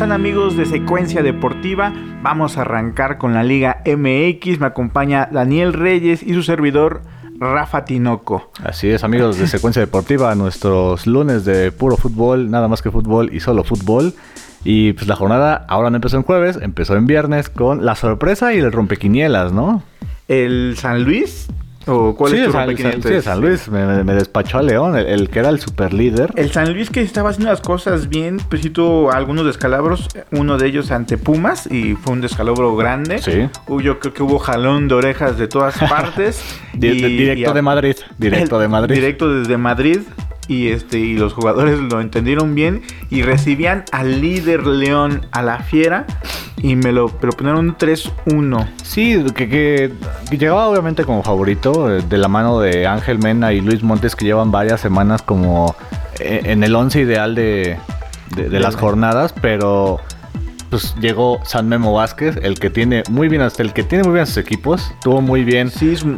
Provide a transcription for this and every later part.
están amigos de Secuencia Deportiva? Vamos a arrancar con la Liga MX. Me acompaña Daniel Reyes y su servidor Rafa Tinoco. Así es, amigos de Secuencia Deportiva, nuestros lunes de puro fútbol, nada más que fútbol y solo fútbol. Y pues la jornada ahora no empezó en jueves, empezó en viernes con la sorpresa y el rompequinielas, ¿no? El San Luis ¿O cuál es tu San, San, sí, San Luis me, despachó a León, el, que era el super líder. El San Luis que estaba haciendo las cosas bien, pues sí tuvo algunos descalabros, uno de ellos ante Pumas y fue un descalabro grande. Sí. Yo creo que hubo jalón de orejas de todas partes. directo de Madrid, directo de Madrid. Directo desde Madrid y este y los jugadores lo entendieron bien y recibían al líder León a la fiera y me lo, proponieron 3-1. Sí, que, llegaba obviamente como favorito eh, de la mano de Ángel Mena y Luis Montes que llevan varias semanas como eh, en el 11 ideal de, las jornadas, pero pues llegó San Memo Vázquez, el que tiene muy bien, hasta el que tiene muy bien sus equipos, tuvo muy bien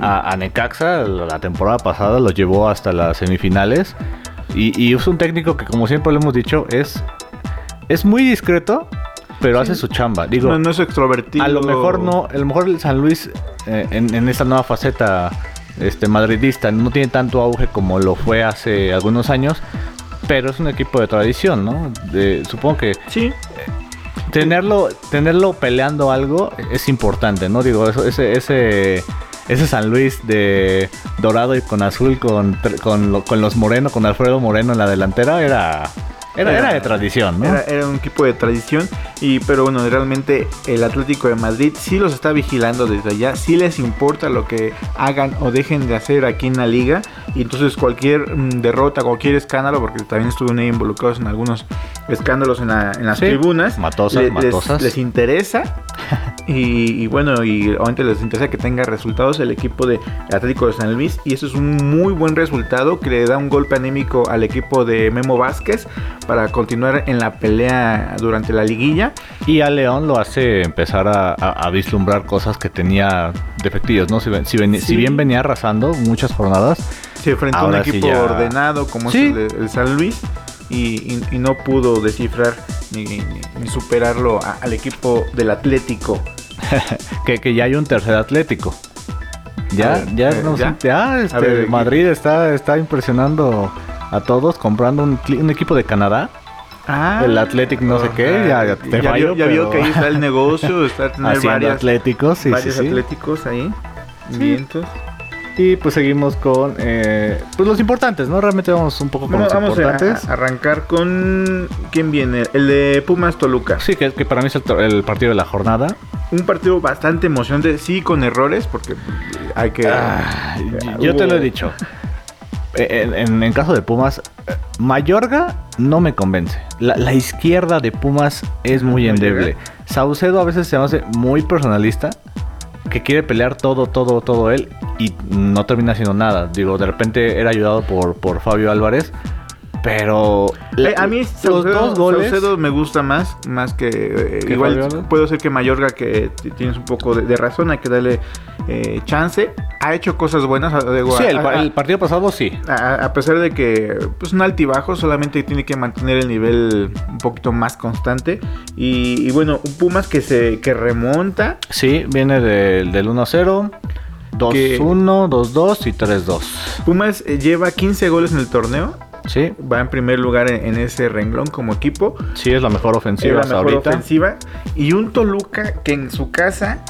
a, Necaxa la temporada pasada, lo llevó hasta las semifinales y, es un técnico que, como siempre lo hemos dicho, es, es muy discreto, pero hace su chamba. Digo, no, es extrovertido. A lo mejor no, a lo mejor el San Luis eh, en, esta nueva faceta este, madridista no tiene tanto auge como lo fue hace algunos años, pero es un equipo de tradición, ¿no? supongo que sí. Tenerlo, tenerlo peleando algo es importante, ¿no? Digo, eso, ese, ese ese San Luis de dorado y con azul, con, con, los Moreno, con Alfredo Moreno en la delantera, era, era, de tradición, ¿no? Era, un equipo de tradición, y, pero bueno, realmente el Atlético de Madrid sí los está vigilando desde allá, sí les importa lo que hagan o dejen de hacer aquí en la liga, y entonces cualquier mm, derrota, cualquier escándalo, porque también estuvieron involucrados en algunos escándalos en, las tribunas, matosas, matosas. Les, interesa, y, bueno, y obviamente les interesa que tenga resultados el equipo de Atlético de San Luis, y eso es un muy buen resultado que le da un golpe anímico al equipo de Memo Vázquez para continuar en la pelea durante la liguilla. Y a León lo hace empezar a, vislumbrar cosas que tenía defectivos, ¿no? Si, bien venía arrasando muchas jornadas. Se enfrentó a un equipo ordenado como es el, San Luis. Y, no pudo descifrar ni, superarlo al equipo del Atlético. que, ya hay un tercer Atlético. Ya, ya, eh, no, ya, este, Madrid está, está impresionando a todos comprando un, equipo de Canadá. Ah, el Athletic no sé qué, ya, te ya, vio, ya vio que ahí está el negocio, está tener varias, atléticos, sí, varios atléticos ahí, vientos. Y pues seguimos con eh, pues los importantes, ¿no? Realmente vamos un poco con los vamos importantes. A arrancar con quién viene, el de Pumas Toluca. Sí, que, que para mí es el, partido de la jornada. Un partido bastante emocionante, sí con errores, porque hay que. Ah, yo te lo he dicho. en, caso de Pumas, Mayorga no me convence. La, izquierda de Pumas es muy endeble. Saucedo a veces se hace muy personalista, que quiere pelear todo, todo, todo él y no termina haciendo nada. Digo, de repente era ayudado por, por Fabio Álvarez pero eh, a mí los dos goles me gusta más, más que eh, igual puedo ser que Mayorga que tienes un poco de, razón, hay que darle eh, chance. Ha hecho cosas buenas. sí, el, partido pasado sí. A, pesar de que pues un altibajo, solamente tiene que mantener el nivel un poquito más constante. Y, bueno, un Pumas que se que remonta. Sí, viene del 1-0. 2-1, 2-2 y 3-2. Pumas lleva 15 goles en el torneo Sí. Va en primer lugar en, ese renglón como equipo. Sí, es la mejor ofensiva. Es la mejor ofensiva. Y un Toluca que en su casa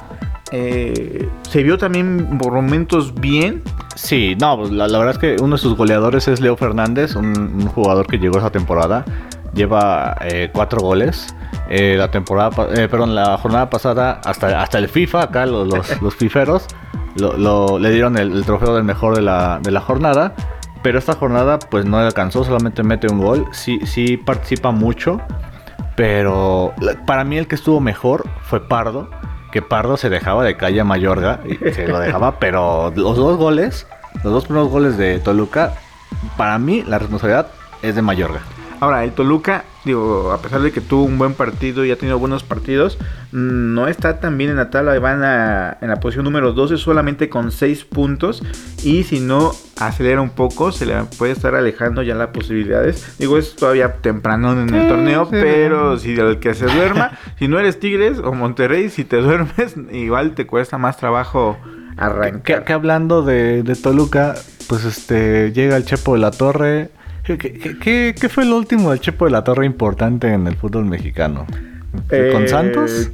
eh, se vio también por momentos bien. Sí, no, pues, la, verdad es que uno de sus goleadores es Leo Fernández, un, jugador que llegó esa temporada. Lleva eh, cuatro goles. Eh, la temporada, perdón, la jornada pasada, hasta, hasta el FIFA, acá los, los, fiferos, le dieron el, el, trofeo del mejor de la, de la jornada. Pero esta jornada pues no alcanzó, solamente mete un gol. Sí, sí participa mucho. Pero para mí el que estuvo mejor fue Pardo. Que Pardo se dejaba de calle a Mayorga. Y se lo dejaba. pero los dos goles, los dos primeros goles de Toluca, para mí la responsabilidad es de Mayorga. Ahora, el Toluca, digo, a pesar de que tuvo un buen partido y ha tenido buenos partidos, mm, no está tan bien en la tabla. Van a, en la posición número 12 solamente con 6 puntos. Y si no acelera un poco, se le puede estar alejando ya las posibilidades. Digo, es todavía temprano en el torneo, pero si el que se duerma, si no eres Tigres o Monterrey, si te duermes, igual te cuesta más trabajo arrancar. Que, hablando de, de Toluca, pues este llega el Chepo de la Torre ¿Qué, qué, fue el último del Chepo de la Torre importante en el fútbol mexicano? ¿Con eh, Santos?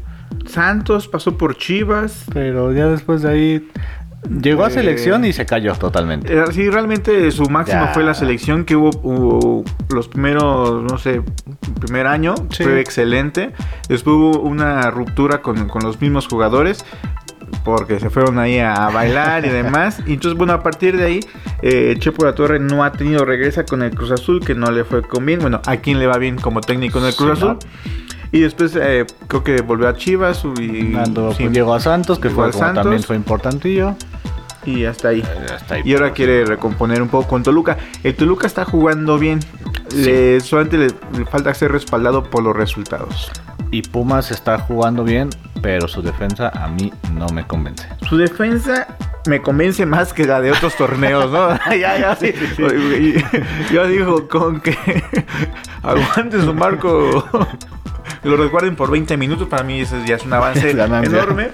Santos pasó por Chivas. Pero ya después de ahí Llegó a selección y se cayó totalmente. Eh, sí, realmente su máximo fue la selección que hubo, los primeros, no sé, primer año. Fue excelente. Después hubo una ruptura con, con, los mismos jugadores porque se fueron ahí a bailar y demás. Y entonces, bueno, a partir de ahí, eh, Chepo la Torre no ha tenido regresa con el Cruz Azul, que no le fue con bien. Bueno, a quién le va bien como técnico en el Cruz Azul. Y después eh, creo que volvió a Chivas y pues, llegó a Santos, que fue también fue importantillo. Y hasta ahí. Eh, y ahora quiere recomponer un poco con Toluca. El Toluca está jugando bien. Le, solamente le falta ser respaldado por los resultados. Y Pumas está jugando bien, pero su defensa a mí no me convence. Su defensa me convence más que la de otros torneos, ¿no? ya, ya, sí. Yo digo, con que aguante su marco, lo recuerden por 20 minutos, para mí ese ya es un avance enorme.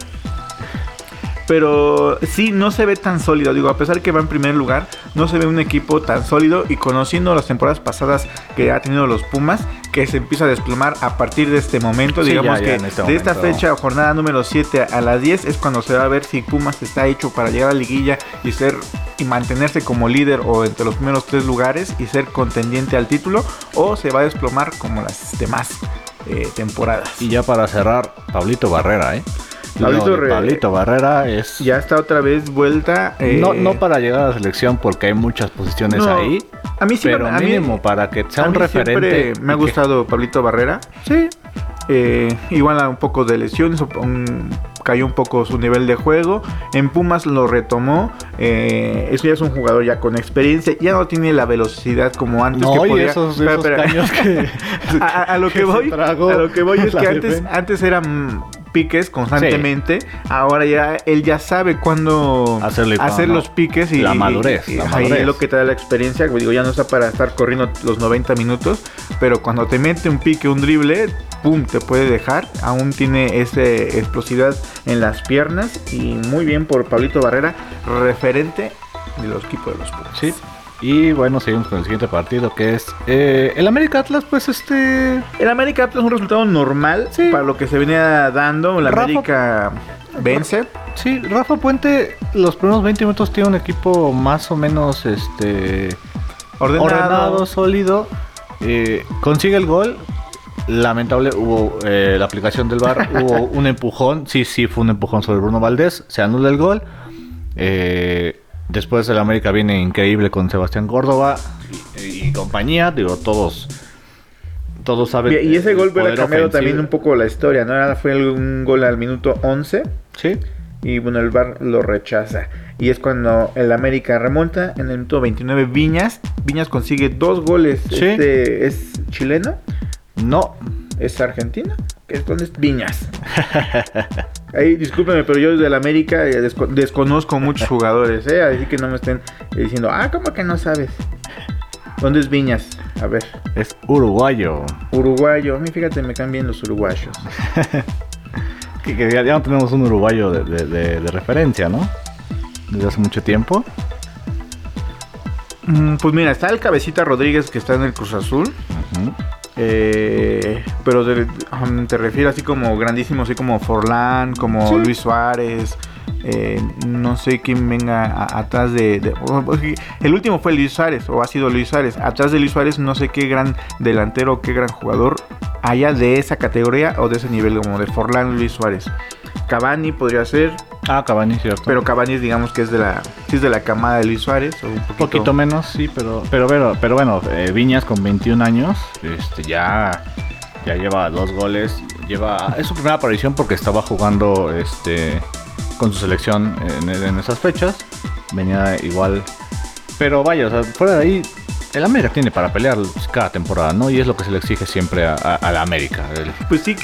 Pero sí, no se ve tan sólido. Digo, a pesar que va en primer lugar, no se ve un equipo tan sólido. Y conociendo las temporadas pasadas que ha tenido los Pumas, que se empieza a desplomar a partir de este momento. digamos que este de esta fecha, jornada número 7 a las 10, es cuando se va a ver si Pumas está hecho para llegar a la liguilla y ser y mantenerse como líder o entre los primeros tres lugares y ser contendiente al título, o se va a desplomar como las demás eh, temporadas. Y ya para cerrar, Pablito Barrera, ¿eh? Pablito, Barrera es. Ya está otra vez vuelta. no, no eh, para llegar a la selección porque hay muchas posiciones ahí. A mí sí, pero mínimo para que sea un referente. Me ha gustado Pablito Barrera. Sí. Eh, igual a un poco de lesiones, cayó un poco su nivel de juego. En Pumas lo retomó. Eh, eso ya es un jugador ya con experiencia. Ya no tiene la velocidad como antes. que podía... esos, que, a, lo que, voy, a lo que voy es que antes, antes eran piques constantemente. Ahora ya él ya sabe cuándo hacer los piques y la madurez. ahí es lo que te da la experiencia. Digo, ya no está para estar corriendo los 90 minutos, pero cuando te mete un pique, un drible, pum, te puede dejar. Aún tiene esa explosividad en las piernas y muy bien por Pablito Barrera, referente de los equipos de los Pumas. Sí. Y bueno, seguimos con el siguiente partido que es eh, el América Atlas, pues este... El América Atlas es un resultado normal para lo que se venía dando. El América vence. Sí, Rafa Puente los primeros 20 minutos tiene un equipo más o menos este ordenado, sólido. Eh, consigue el gol. Lamentable, hubo eh, la aplicación del bar, hubo un empujón. Sí, sí, fue un empujón sobre Bruno Valdés. Se anula el gol. Eh, Después el América viene increíble con Sebastián Córdoba y, compañía. Digo, todos todos saben. Y ese gol hubiera cambiado también un poco la historia, ¿no? Fue un gol al minuto 11. Sí. Y bueno, el VAR lo rechaza. Y es cuando el América remonta en el minuto 29. Viñas. Viñas consigue dos goles. ¿Sí? Este, ¿Es chileno? No. ¿Es argentino? ¿Dónde es Viñas? Ahí, discúlpenme, pero yo desde el América eh, desconozco muchos jugadores, ¿eh? Así que no me estén diciendo, ah, ¿cómo que no sabes? ¿Dónde es Viñas? A ver. Es uruguayo. Uruguayo. A mí, fíjate, me cambian los uruguayos. que, ya, no tenemos un uruguayo de, referencia, ¿no? Desde hace mucho tiempo. Mm, pues mira, está el Cabecita Rodríguez que está en el Cruz Azul. Eh, pero te, refiero así como grandísimo, así como Forlán, como Luis Suárez. Eh, no sé quién venga atrás de, El último fue Luis Suárez, o ha sido Luis Suárez. Atrás de Luis Suárez, no sé qué gran delantero, qué gran jugador haya de esa categoría o de ese nivel, como de Forlán, Luis Suárez. Cavani podría ser. Ah, Cavani, cierto. Pero Cavani, digamos que es de la, sí es de la camada de Luis Suárez. O un poquito... menos, sí, pero, pero, pero, pero bueno, eh, Viñas con 21 años, este, ya, ya lleva dos goles. Lleva, es su primera aparición porque estaba jugando este, con su selección en, esas fechas. Venía igual. Pero vaya, o sea, fuera de ahí, el América tiene para pelear cada temporada, ¿no? Y es lo que se le exige siempre a, a- a la América. El- Pues sí,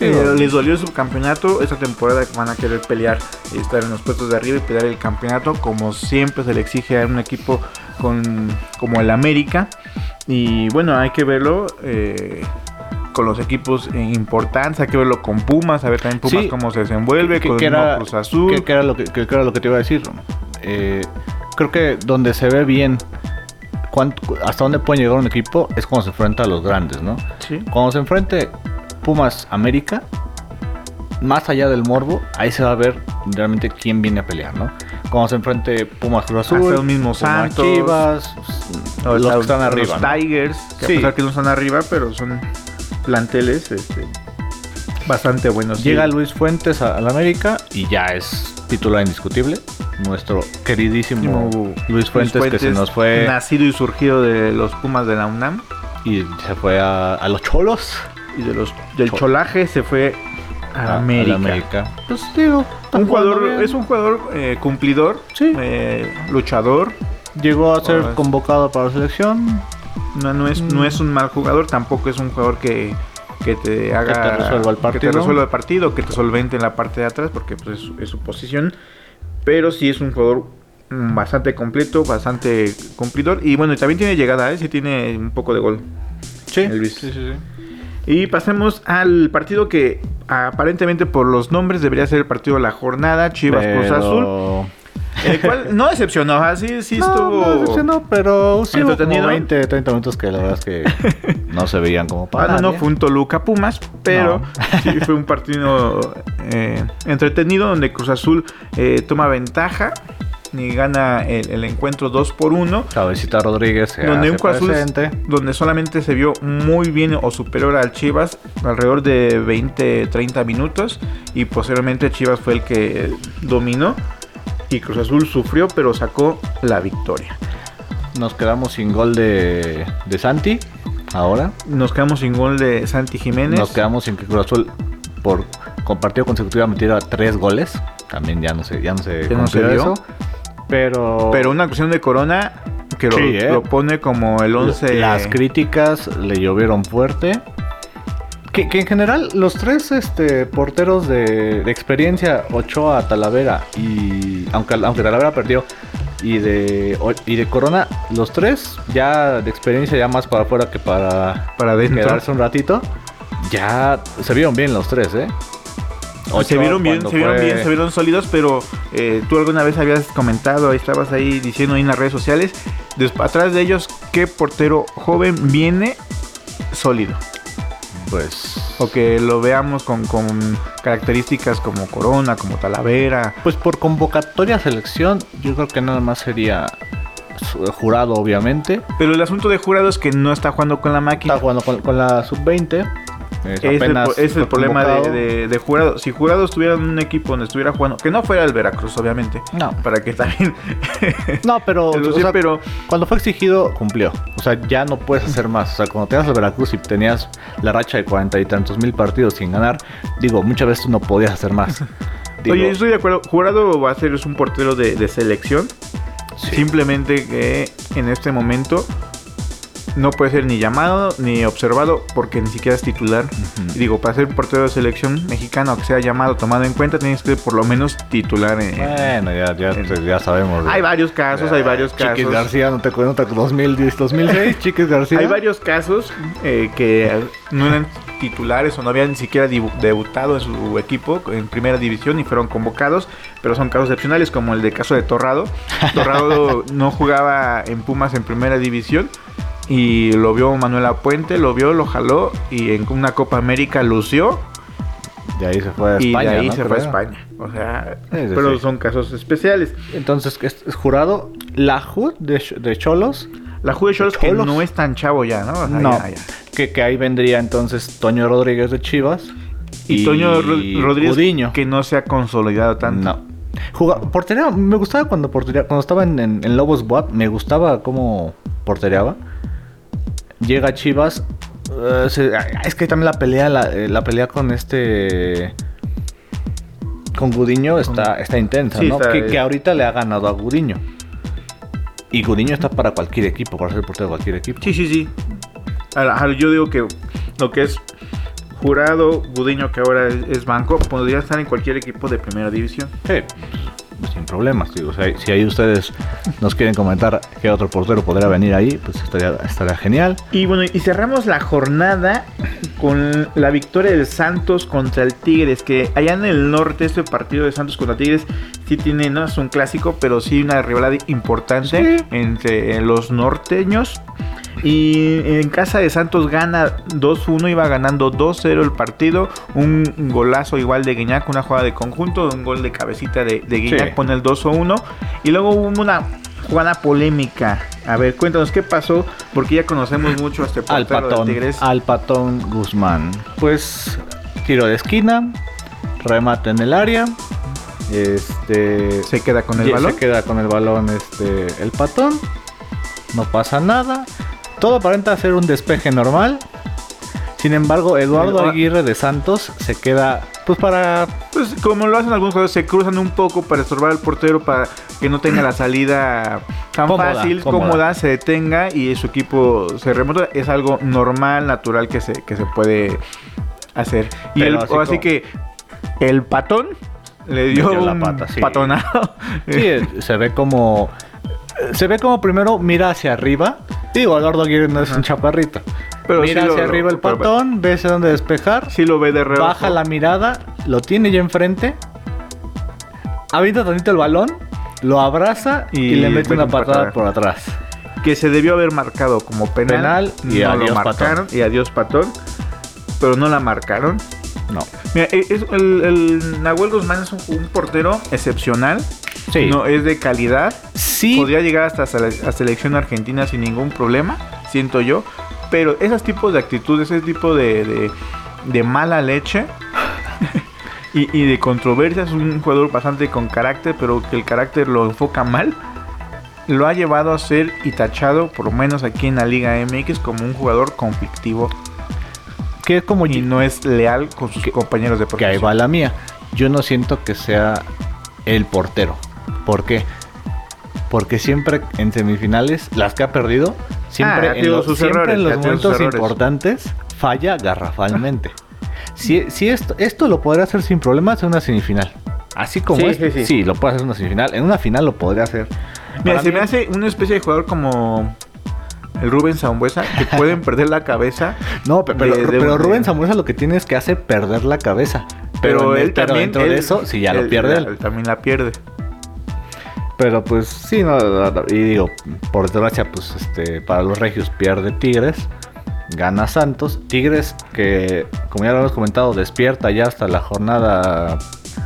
eh, les dolió su campeonato. Esta temporada van a querer pelear y estar en los puestos de arriba y pelear el campeonato, como siempre se le exige a un equipo con, como el América. Y bueno, hay que verlo eh, con los equipos importantes, hay que verlo con Pumas, a ver también Pumas Sí. cómo se desenvuelve, que- con que el era- Cruz Azul. que- que era lo que, que- que era lo que te iba a decir. Eh, creo que donde se ve bien cuánto- hasta dónde puede llegar un equipo es cuando se enfrenta a los grandes, ¿no? Sí. Cuando se enfrente Pumas América, más allá del morbo, ahí se va a ver realmente quién viene a pelear, ¿no? Cuando se enfrente Pumas Cruz Azul, Hasta los mismos Pumas Santos, Chivas, los sea, que están arriba. Los ¿no? Tigers, que Sí. a pesar que no están arriba, pero son planteles este, bastante buenos. Llega. Luis Fuentes a- al América y ya es titular indiscutible. Nuestro queridísimo Luis Fuentes, que se nos fue Nacido y surgido de los Pumas de la UNAM. y se fue a, a los Cholos. Y de los, del Chol- cholaje se fue a, a- América. América. Pues digo, Un jugador, es un jugador eh, cumplidor, Sí. eh, luchador. Llegó a ser Ah, es- convocado para la selección. No, no, es, Mm. no es un mal jugador, tampoco es un jugador que, que te haga te resuelva el que te resuelva el partido, que te solvente en la parte de atrás, porque pues, es, su- es su posición. Pero sí es un jugador mm, bastante completo, bastante cumplidor. Y bueno, también tiene llegada, ¿eh? sí tiene un poco de gol. Sí, El Luis. sí, sí, sí. Y pasemos al partido que aparentemente por los nombres debería ser el partido de la jornada, Chivas Cruz Pero- Azul. El cual no decepcionó, así sí No, estuvo... no decepcionó, pero sí hubo como entretenido. 20, 30 minutos que la verdad es que no se veían como Ah, para no, no nadie. fue un Toluca Pumas, pero No. sí fue un partido eh, entretenido donde Cruz Azul eh, toma ventaja y gana el, el encuentro 2 por 1. Cabecita Rodríguez Donde un Cruz donde solamente se vio muy bien o superior al Chivas alrededor de 20-30 minutos y posteriormente Chivas fue el que dominó y Cruz Azul sufrió pero sacó la victoria. Nos quedamos sin gol de, de Santi. Ahora. Nos quedamos sin gol de Santi Jiménez. Nos quedamos sin que Cruz Azul por con partido consecutivo metiera tres goles. También ya no sé, ya no se Ya no se considera dio. eso. Pero, Pero una cuestión de Corona que lo, Sí, ¿eh? lo pone como el 11. las críticas le llovieron fuerte. Que, que en general los tres este, porteros de, de experiencia, Ochoa, Talavera y aunque, aunque Talavera perdió y de, y de Corona, los tres ya de experiencia ya más para afuera que para para quedarse un ratito, ya se vieron bien los tres, ¿eh? se vieron bien, se vieron fue- bien, se vieron sólidos, pero eh, tú alguna vez habías comentado, estabas ahí diciendo ahí en las redes sociales, atrás de ellos, ¿qué portero joven viene sólido? Pues, O que lo veamos con, con características como Corona, como Talavera. pues por convocatoria a selección, yo creo que nada más sería jurado, obviamente. Pero el asunto de jurado es que no está jugando con la máquina. Está jugando con, con la sub-20. Es el, apenas po- es el problema de, convocado. de- de jurado. Si jurado estuviera en un equipo donde estuviera jugando, que no fuera el Veracruz, obviamente, No, para que también. no pero, Pero o sí, sea, pero cuando fue exigido, cumplió. O sea, ya no puedes hacer más. O sea, cuando tenías el Veracruz y tenías la racha de cuarenta y tantos mil partidos sin ganar, digo, muchas veces tú no podías hacer más. Digo, Oye, estoy de acuerdo. Jurado va a ser es un portero de, de selección. sí. Simplemente que en este momento no puede ser ni llamado ni observado porque ni siquiera es titular. Digo, para ser portero de selección mexicano, que sea llamado, tomado en cuenta, tienes que ser por lo menos titular. En, Bueno, ya, ya, ya sabemos. Hay varios casos, hay varios casos. Chiquis García, no te cuento, 2010, 2006, Chiquis García. Hay varios casos eh, que no eran titulares o no habían ni siquiera debutado en su equipo en primera división y fueron convocados, pero son casos excepcionales como el de caso de Torrado. Torrado no jugaba en Pumas en primera división y lo vio Manuel Apuente, lo vio, lo jaló y en una Copa América lució De ahí se fue a y España. de ahí ¿no? se fue a Creo. España. O sea, sí, pero son casos especiales. Entonces, es, es jurado la HUD de, de Cholos. La Juve Cholos que Cholos. no es tan chavo ya, ¿no? O sea, no, ya- ya. Que, que ahí vendría entonces Toño Rodríguez de Chivas. Y, Toño Ro- Rodríguez Gudiño. que no se ha consolidado tanto. No. Juga- portería, me gustaba cuando portería, cuando estaba en, en- en Lobos Buap, me gustaba cómo portereaba. Llega Chivas. se- es que también la pelea, la, eh, la pelea con este. Con Gudiño está, está intensa, Sí, ¿no? está- que, que ahorita le ha ganado a Gudiño. Y Gudiño está para cualquier equipo, para ser portero de cualquier equipo. Sí, sí, sí. Ahora, yo digo que lo que es Jurado, Gudiño, que ahora es, banco, podría estar en cualquier equipo de primera división. Sí, sin problemas, digo. Sea, si ahí ustedes nos quieren comentar qué otro portero podría venir ahí, pues estaría, estaría genial. Y bueno, y cerramos la jornada con la victoria del Santos contra el Tigres, que allá en el norte este partido de Santos contra Tigres sí tiene, no es un clásico, pero sí una rivalidad importante Sí. entre los norteños. Y en casa de Santos gana 2-1, iba ganando 2-0 el partido. Un golazo igual de Guiñac, una jugada de conjunto, un gol de cabecita de, de Guiñac Sí. pone el 2-1. Y luego hubo una jugada polémica. A ver, cuéntanos qué pasó, porque ya conocemos mucho a este Al portero de patón, Tigres. al patón Guzmán. Pues tiro de esquina, remate en el área. Este Se queda con el balón. Se queda con el balón este el patón. No pasa nada. Todo aparenta ser un despeje normal. Sin embargo, Eduardo Aguirre de Santos se queda pues para Pues como lo hacen algunos jugadores, se cruzan un poco para estorbar al portero para que no tenga la salida tan Cómoda, fácil, cómoda. cómoda. se detenga y su equipo se remonta. Es algo normal, natural que se, que se puede hacer. Y el- así que el patón le dio la un pata, sí. patonado. Sí, eh, se ve como. Se ve como primero mira hacia arriba. Digo, Eduardo Aguirre no es un chaparrito. Pero mira sí lo- hacia arriba el patón, ve hacia dónde despejar. Sí lo ve de reojo. baja la mirada, lo tiene ya enfrente. Avienta tantito el balón, lo abraza y, Y le mete una un patada patada. por atrás. que se debió haber marcado como penal. Penal y no adiós, lo marcaron patón. y adiós patón. Pero no la marcaron. No. Mira, e- es- el, el Nahuel Guzmán es un, un portero excepcional. Sí. No, es de calidad. Sí. Podría llegar hasta sele- a selección argentina sin ningún problema, siento yo. Pero esos tipos de actitudes, ese tipo de, de, de mala leche y, y de controversia, es un jugador bastante con carácter, pero que el carácter lo enfoca mal. Lo ha llevado a ser y tachado, por lo menos aquí en la Liga MX, como un jugador conflictivo Que es como y no es leal con sus compañeros de que ahí profesión. va la mía. Yo no siento que sea el portero. ¿Por qué? Porque siempre en semifinales, las que ha perdido, siempre, Ah, en, los, sus siempre errores, en los momentos errores. importantes falla garrafalmente. si si esto, esto lo podría hacer sin problemas en una semifinal. Así como Sí, este, sí, sí, sí. lo puede hacer en una semifinal. En una final lo podría hacer. Mira, Para se mí- me hace una especie de jugador como el Rubén Zambuesa, que pueden perder la cabeza. No, pe- pero, de- de- pero de- Rubén Zambuesa lo que tiene es que hace perder la cabeza. Pero, él también. dentro él- de eso, si ya lo él- pierde él. también la pierde. Pero pues sí, no, y digo, por desgracia, pues este, para los regios pierde Tigres, gana Santos. Tigres que, como ya lo hemos comentado, despierta ya hasta la jornada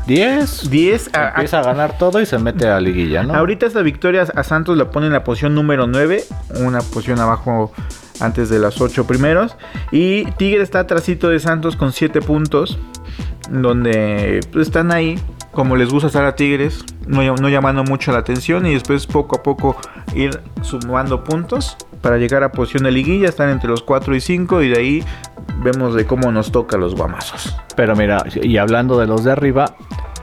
10. 10 a- a- Empieza a ganar todo y se mete a liguilla, ¿no? Ahorita esta victoria a Santos la pone en la posición número 9, una posición abajo antes de las 8 primeros. Y Tigre está atrasito de Santos con 7 puntos, donde pues, están ahí, como les gusta estar a Tigres, no, no llamando mucho la atención y después poco a poco ir sumando puntos para llegar a posición de liguilla, están entre los 4 y 5 y de ahí vemos de cómo nos toca los guamazos. Pero mira, y hablando de los de arriba,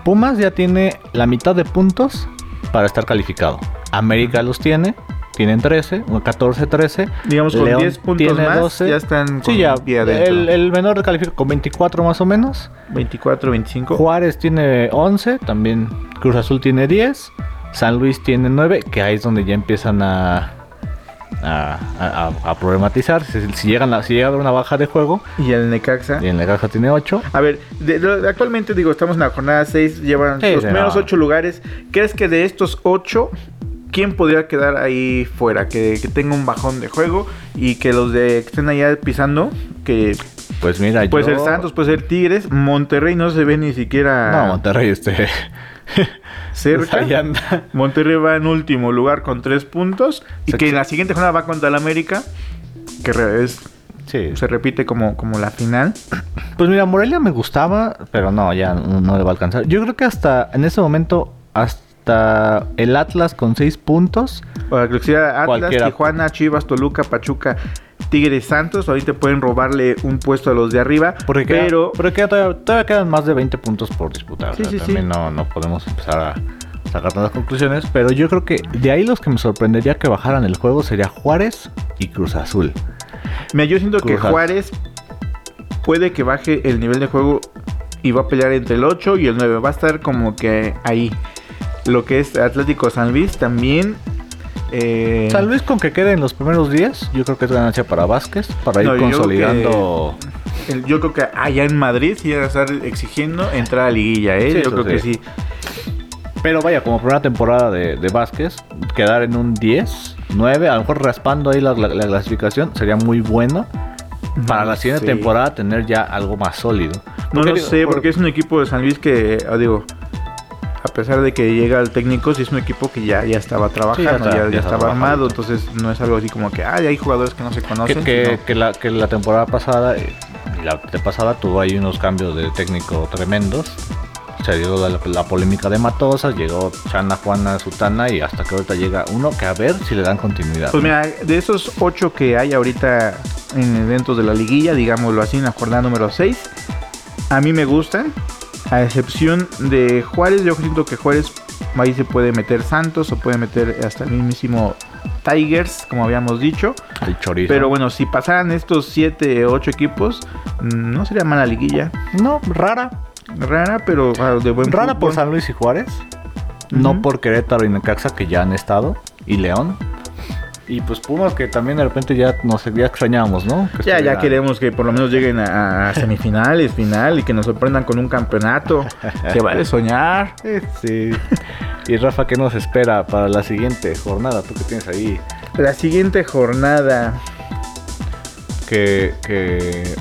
Pumas ya tiene la mitad de puntos para estar calificado. América los tiene, tienen 13, 14, 13. Digamos con León 10 puntos tiene más 12. ya están con Sí, ya. pie. El, el menor califica con 24 más o menos. 24, 25. Juárez tiene 11, también Cruz Azul tiene 10, San Luis tiene 9, que ahí es donde ya empiezan a, a, a- a problematizar. Si, si llegan a, si llega a haber una baja de juego, Y el Necaxa. y en la caja tiene 8. A ver, de- de- actualmente digo, estamos en la jornada 6, llevan Sí, los no. 8 lugares. ¿Crees que de estos 8, quién podría quedar ahí fuera? Que, que tenga un bajón de juego y que los de que estén allá pisando, que Pues mira, puede yo- ser Santos, puede ser Tigres, Monterrey no se ve ni siquiera No, Monterrey este. Cerca. ahí anda. Monterrey va en último lugar con 3 puntos y que en la siguiente jornada va contra el América, que es- Sí. se repite como, como la final. Pues mira, Morelia me gustaba, pero no, ya no, no le va a alcanzar. Yo creo que hasta en ese momento, hasta el Atlas con 6 puntos. Para que sea Atlas. Tijuana, Chivas, Toluca, Pachuca, Tigres, Santos. Ahorita pueden robarle un puesto a los de arriba. Porque queda- pero pero todavía, todavía quedan más de 20 puntos por disputar. Sí, o sea, sí, sí. también No, no podemos empezar a, sacar tantas conclusiones, pero yo creo que de ahí los que me sorprendería que bajaran el juego sería Juárez y Cruz Azul. Mira, yo siento que Cruz. Juárez puede que baje el nivel de juego y va a pelear entre el 8 y el 9. Va a estar como que ahí. Lo que es Atlético San Luis también. Eh, Tal vez con que quede en los primeros días, yo creo que es ganancia para Vázquez, para ir No, yo creo consolidando. yo creo que allá en Madrid sí van a estar exigiendo entrar a liguilla, ¿eh? Sí, yo creo que sí. Pero vaya, como primera temporada de, de Vázquez, quedar en un 10, 9, a lo mejor raspando ahí la, la- la clasificación, sería muy bueno. Para la siguiente Sí. temporada tener ya algo más sólido. No lo digo, sé, por- porque es un equipo de San Luis que, ah, digo, a pesar de que llega el técnico, sí es un equipo que ya, ya estaba trabajando, está- ya, ya ya está estaba armado, entonces no es algo así como que, ay, hay jugadores que no se conocen. que- la, que la temporada pasada eh, la pasada tuvo ahí unos cambios de técnico tremendos. Se dio la, la polémica de Matosas, llegó Chana, Juana, Sutana y hasta que ahorita llega uno que a ver si le dan continuidad. Pues mira, de esos ocho que hay ahorita en eventos de la liguilla, digámoslo así, en la jornada número 6, a mí me gustan, a excepción de Juárez, yo siento que Juárez ahí se puede meter Santos o puede meter hasta el mismísimo Tigers, como habíamos dicho. el chorizo. Pero bueno, si pasaran estos 7 o 8 equipos, mm, no sería mala liguilla. no, rara. Rara, pero ah, de buen Rara por. San Luis y Juárez. No por Querétaro y Necaxa que ya han estado. Y León. Y pues Pumas que también de repente ya nos ya extrañábamos, ¿no? Que Ya, ya queremos que por lo menos lleguen a, a semifinales, final y que nos sorprendan con un campeonato. Se vale soñar. Sí. y Rafa, ¿qué nos espera para la siguiente jornada? ¿Tú qué tienes ahí? La siguiente jornada. Que, que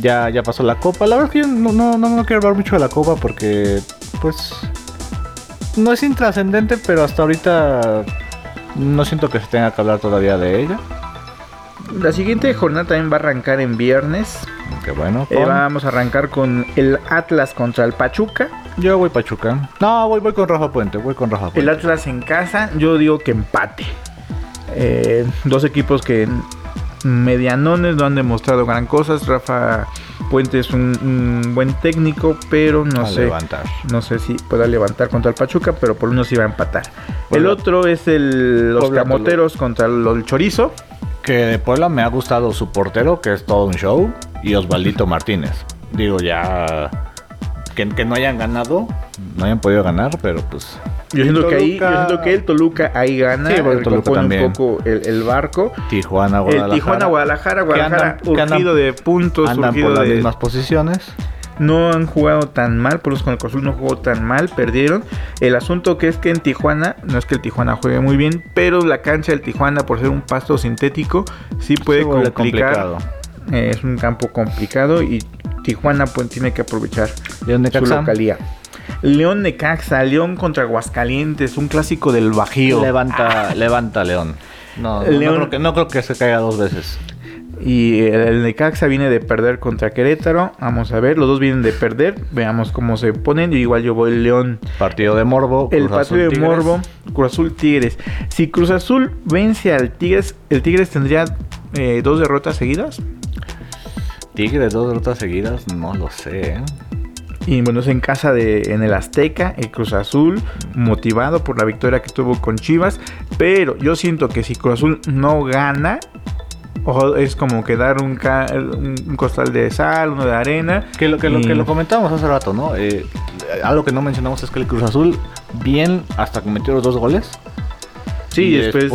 ya, ya pasó la copa. La verdad es que yo no, no, no, no quiero hablar mucho de la copa porque, pues, no es intrascendente, pero hasta ahorita no siento que se tenga que hablar todavía de ella. La siguiente jornada también va a arrancar en viernes. Qué bueno. Eh, vamos a arrancar con el Atlas contra el Pachuca. Yo voy Pachuca. No, voy, voy con Rafa Puente. Voy con Rafa El Puente. Atlas en casa, yo digo que empate. Eh, dos equipos que medianones no han demostrado gran cosas. Rafa Puente es un, un buen técnico, pero no A sé. levantar. No sé si pueda levantar contra el Pachuca, pero por lo menos iba a empatar. El otro es el, los Puebla- Camoteros contra el, el Chorizo. Que de Puebla me ha gustado su portero, que es todo un show, y Osvaldito Martínez. Digo, ya. Que, que no hayan ganado, no hayan podido ganar, pero pues. Yo siento, que ahí, yo Toluca- siento que el Toluca ahí gana, Sí, bueno, Toluca recompone también. un poco el, el barco. Tijuana, Guadalajara. El Tijuana, Guadalajara, que Guadalajara andan- que urgido andan- de puntos, Andan por las de- mismas posiciones. no han jugado tan mal, por eso con el Cruz no jugó tan mal, perdieron. El asunto que es que en Tijuana, no es que el Tijuana juegue muy bien, pero la cancha del Tijuana, por ser un pasto sintético, sí puede vuelve complicar. complicado. Eh, es un campo complicado y Tijuana pues, tiene que aprovechar su localía. León Necaxa, León contra Aguascalientes, un clásico del Bajío. Levanta, levanta León. No, no, no León- creo que, no creo que se caiga dos veces. Y el, el Necaxa viene de perder contra Querétaro. Vamos a ver, los dos vienen de perder. Veamos cómo se ponen. Yo igual yo voy León Partido de Morbo. El Cruz Azul, partido de Tigres. Morbo, Cruz Azul Tigres. Si Cruz Azul vence al Tigres, el Tigres tendría eh, dos derrotas seguidas. Tigres, dos derrotas seguidas, no lo sé. Y bueno, es en casa de en el Azteca, el Cruz Azul, motivado por la victoria que tuvo con Chivas. Pero yo siento que si Cruz Azul no gana, es como que dar un, costal de sal, uno de arena. Que lo que, lo, que lo comentábamos hace rato, ¿no? Eh, algo que no mencionamos es que el Cruz Azul, bien hasta que metió los dos goles. Sí, y después,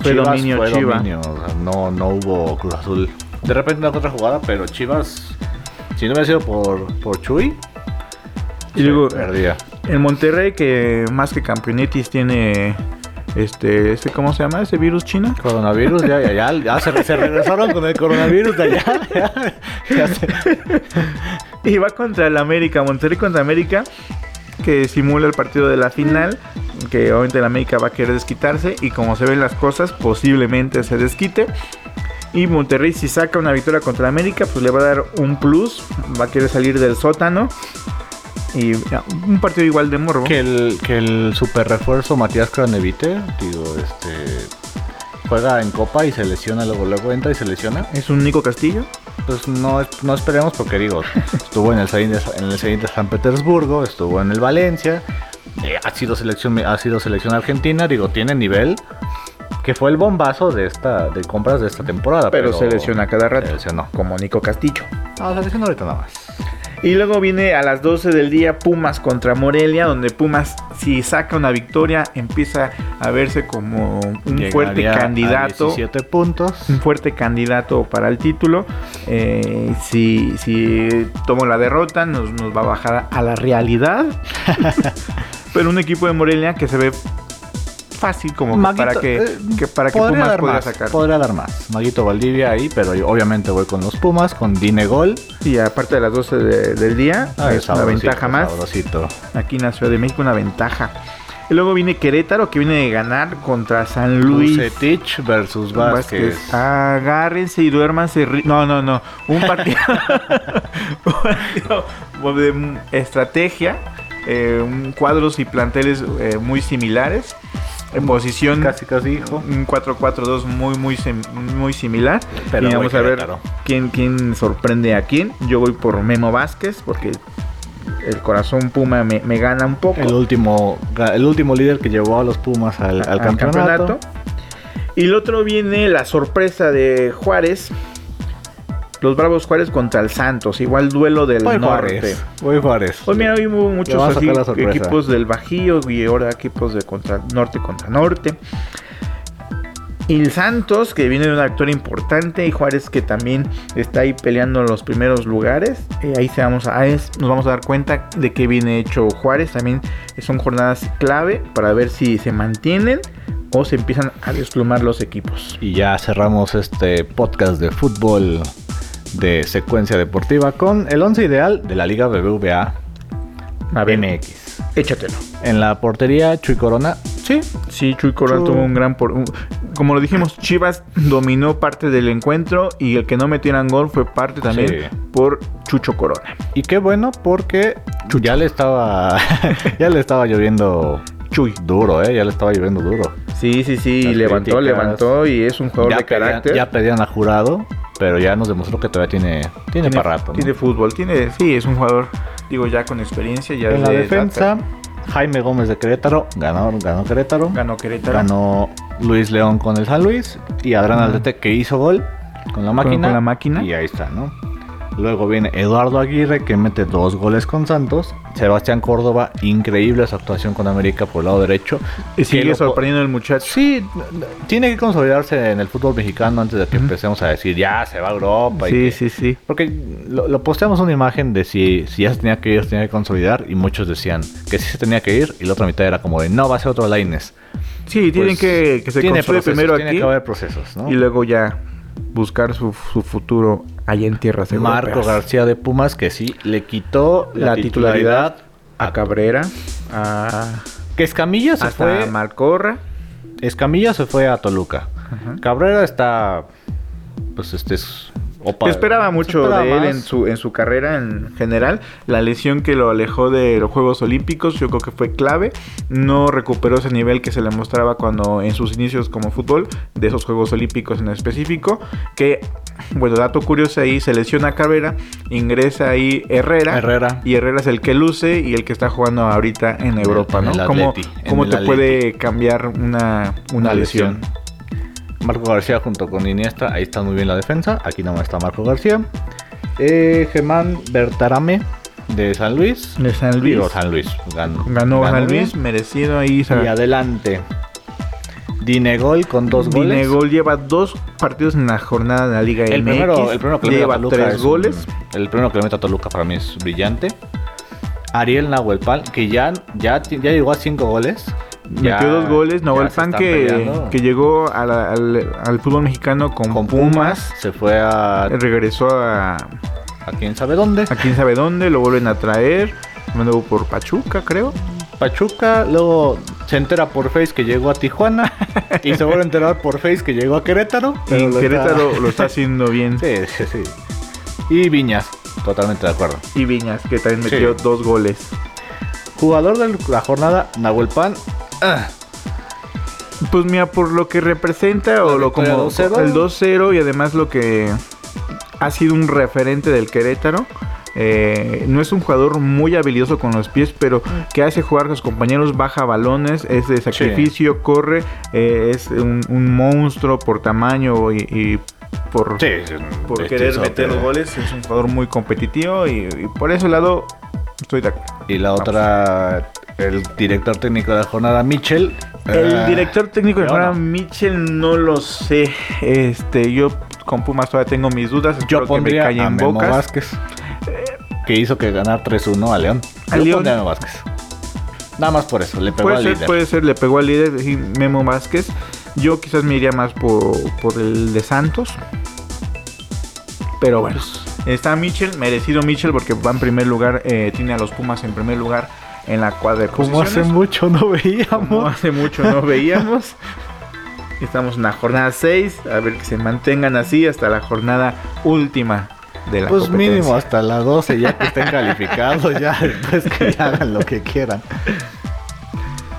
fue Chivas dominio fue Chiva. dominio, o sea, no, no hubo Cruz Azul. De repente una otra jugada, pero Chivas, si no hubiera sido por, por Chuy, Y luego, perdía. el Monterrey, que más que campeonitis tiene. Este, este, ¿cómo se llama? ¿Ese virus chino? Coronavirus, ya, ya, ya, ya se, se regresaron con el coronavirus de allá. Ya, ya se- Y va contra el América, Monterrey contra América, que simula el partido de la final, que obviamente el América va a querer desquitarse y como se ven las cosas, posiblemente se desquite. Y Monterrey si saca una victoria contra el América, pues le va a dar un plus, va a querer salir del sótano. Y ya, un partido igual de morbo. que el, que el super refuerzo Matías Cranevite, digo, este juega en copa y se lesiona, luego luego entra y se lesiona. Es un Nico Castillo. Pues no, no esperemos porque digo, estuvo en el Zenit de, en el Zenit de San Petersburgo, estuvo en el Valencia, eh, ha sido selección ha sido selección argentina, digo, tiene nivel que fue el bombazo de esta de compras de esta temporada, Pero, se lesiona cada rato. se lesionó. Como Nico Castillo. No, se lesionó ahorita nada más. Y luego viene a las 12 del día Pumas contra Morelia, donde Pumas, si saca una victoria, empieza a verse como un fuerte Llegaría candidato. 17 puntos. Un fuerte candidato para el título. Eh, si, si toma la derrota, nos, nos va a bajar a la realidad. Pero un equipo de Morelia que se ve fácil como que Maguito, para que, eh, que para que Pumas dar pueda más, sacar. Podría dar más. Maguito Valdivia ahí, pero yo obviamente voy con los Pumas, con Dinegol. Y aparte de las 12 de- del día, Ay, es una ventaja más. sabrosito. Aquí en la Ciudad de México, una ventaja. Y luego viene Querétaro, que viene de ganar contra San Luis. Bucetich versus Vázquez. Vázquez. Agárrense y duérmanse. No, no, no. Un partido, un partido de estrategia. eh, cuadros y planteles eh, muy similares. En posición Casi, casi, hijo. un 4-4-2 muy, muy, muy similar. Pero y vamos a ver quién, quién sorprende a quién. Yo voy por Memo Vázquez porque el corazón Puma me, me gana un poco. El último, el último líder que llevó a los Pumas al, al campeonato. Y el otro viene la sorpresa de Juárez. Los Bravos Juárez contra el Santos. Igual duelo del Voy norte. Juárez. Voy Juárez. Pues mira, hoy hubo muchos así, equipos del Bajío y ahora equipos de contra norte contra norte. Y el Santos, que viene de una victoria importante, y Juárez, que también está ahí peleando en los primeros lugares. Eh, ahí se vamos a, es- nos vamos a dar cuenta de que viene hecho Juárez. También son jornadas clave para ver si se mantienen o se empiezan a desplumar los equipos. Y ya cerramos este podcast de fútbol de secuencia deportiva con el 11 ideal de la Liga BBVA A ver, MX. échatelo. En la portería, Chuy Corona. Sí, Sí, Chuy Corona tuvo un gran... Por, un- como lo dijimos, Chivas dominó parte del encuentro y el que no metieran gol fue parte también Sí. por Chucho Corona. Y qué bueno porque ya le estaba ya le estaba lloviendo Chuy. duro, eh, ya le estaba lloviendo duro. Sí, sí, sí, Las levantó, críticas. levantó y es un jugador Ya de pedían, carácter. ya pedían a jurado, pero ya nos demostró que todavía tiene tiene, para rato. ¿no? tiene fútbol, tiene, sí, es un jugador, digo, ya con experiencia, ya En la de defensa, Jaime Gómez de Querétaro, ganó, ganó Querétaro. ganó Querétaro. Ganó Luis León con el San Luis y Adrián Ujú. Aldrete que hizo gol con la máquina. con la máquina. Y ahí está, ¿no? Luego viene Eduardo Aguirre que mete dos goles con Santos. Sebastián Córdoba, increíble su actuación con América por el lado derecho. Y sigue sorprendiendo el muchacho. Sí, tiene que consolidarse en el fútbol mexicano antes de que empecemos a decir ya se va a Europa. y Sí, que- sí, sí. Porque lo, lo posteamos una imagen de si, si ya se tenía que ir, se tenía que consolidar. Y muchos decían que sí se tenía que ir. Y la otra mitad era como de no, va a ser otro Laines. Sí, tienen Pues, que, que se tiene procesos, primero tiene aquí que haber procesos, ¿no? y luego ya buscar su, su futuro allá en tierras Marco europeas. García de Pumas que sí le quitó la, la titularidad, titularidad a Cabrera, a que Escamilla se hasta fue Malcorra. Escamilla se fue a Toluca. Cabrera está pues este es opa- Se esperaba se mucho esperaba de él más. en su, en su carrera en general. La lesión que lo alejó de los Juegos Olímpicos, yo creo que fue clave. No recuperó ese nivel que se le mostraba cuando en sus inicios como fútbol, de esos Juegos Olímpicos en específico. Que, bueno, dato curioso ahí, se lesiona Cabrera, ingresa ahí Herrera. Herrera. Y Herrera es el que luce y el que está jugando ahorita en Europa, en ¿no? el ¿Cómo, Atleti, en cómo el te Atleti. puede cambiar una, una lesión? Marco García junto con Iniesta, ahí está muy bien la defensa. Aquí nomás está Marco García. Eh, Germán Bertarame de San Luis. De San Luis. Digo, San Luis. Ganó, Ganó San bien. Luis, merecido ahí. Y adelante. Dinegol con dos goles. Dinegol lleva dos partidos en la jornada de la Liga El MX. primero, el primero que le lleva Toluca tres es goles. un- el primero que le mete a Toluca para mí es brillante. Ariel Nahuelpan, que ya, ya, ya llegó a cinco goles. Ya- Metió dos goles. Nahuel Pan que, que llegó a la- al, al fútbol mexicano con, con Pumas. Pumas. Se fue a, Regresó a, a quién sabe dónde. a quién sabe dónde. Lo vuelven a traer. Mandó por Pachuca, creo. Pachuca, luego se entera por Face que llegó a Tijuana y se vuelve a enterar por Face que llegó a Querétaro. Y está- Querétaro lo está haciendo bien. Sí, sí, sí. Y Viñas, totalmente de acuerdo. Y Viñas, que también metió Sí. dos goles. Jugador de la jornada, Nahuel Pan. Ah, Pues mira, por lo que representa La o lo como 2-0. el 2-0 y además lo que ha sido un referente del Querétaro, Eh, no es un jugador muy habilidoso con los pies, pero que hace jugar a sus compañeros, baja balones, es de sacrificio, corre, eh, es un, un, monstruo por tamaño y, y por, Sí, por querer meter los goles. Es un jugador muy competitivo y, y por ese lado estoy de acuerdo. Y la otra, el director técnico de la jornada, Mitchell. El eh, director técnico de ahora, no. Mitchell, no lo sé. Este, yo con Pumas todavía tengo mis dudas. Yo que me pondría a Memo bocas. Vázquez, que hizo que ganar 3-1 a León. ¿A Yo León? pondría a Memo Vázquez. Nada más por eso, le pegó Puede al ser, líder. puede ser, le pegó al líder, Memo Vázquez. Yo quizás me iría más por, por el de Santos. Pero bueno, está Mitchell, merecido Mitchell porque va en primer lugar, eh, tiene a los Pumas en primer lugar en la cuadra de Como hace mucho no Como veíamos. hace mucho no veíamos. Estamos en la jornada 6, a ver que se mantengan así hasta la jornada última de la Pues mínimo hasta las 12 ya que estén calificados, ya después que ya hagan lo que quieran.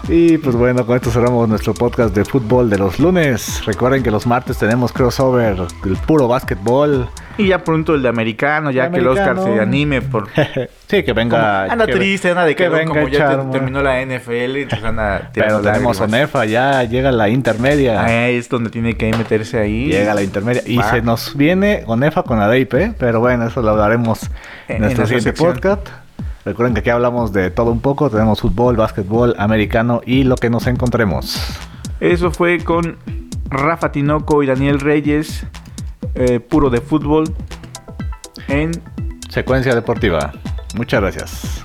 Y pues bueno, con esto cerramos nuestro podcast de fútbol de los lunes. Recuerden que los martes tenemos crossover, el puro básquetbol. Y ya pronto el de americano, ya que el Oscar se anime por sí, que venga. Como- anda que- triste, anda de que, venga como ya te- echar, terminó la NFL, entonces anda Pero tenemos lágrimas. ONEFA, ya llega la intermedia. Ahí es donde tiene que meterse ahí. Llega la intermedia. Y se nos viene ONEFA con la DIP, pero bueno, eso lo hablaremos en, En- nuestro siguiente sección. podcast. Recuerden que aquí hablamos de todo un poco. Tenemos fútbol, básquetbol, americano y lo que nos encontremos. Eso fue con Rafa Tinoco y Daniel Reyes, eh, puro de fútbol, en Secuencia deportiva. Muchas gracias.